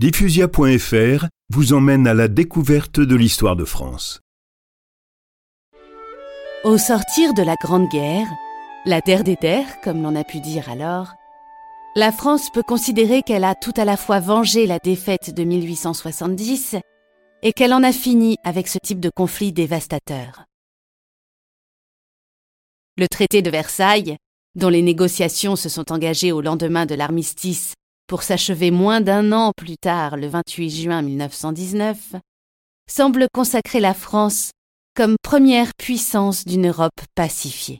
Diffusia.fr vous emmène à la découverte de l'histoire de France. Au sortir de la Grande Guerre, la terre des terres, comme l'on a pu dire alors, la France peut considérer qu'elle a tout à la fois vengé la défaite de 1870 et qu'elle en a fini avec ce type de conflit dévastateur. Le traité de Versailles, dont les négociations se sont engagées au lendemain de l'armistice pour s'achever moins d'un an plus tard, le 28 juin 1919, semble consacrer la France comme première puissance d'une Europe pacifiée.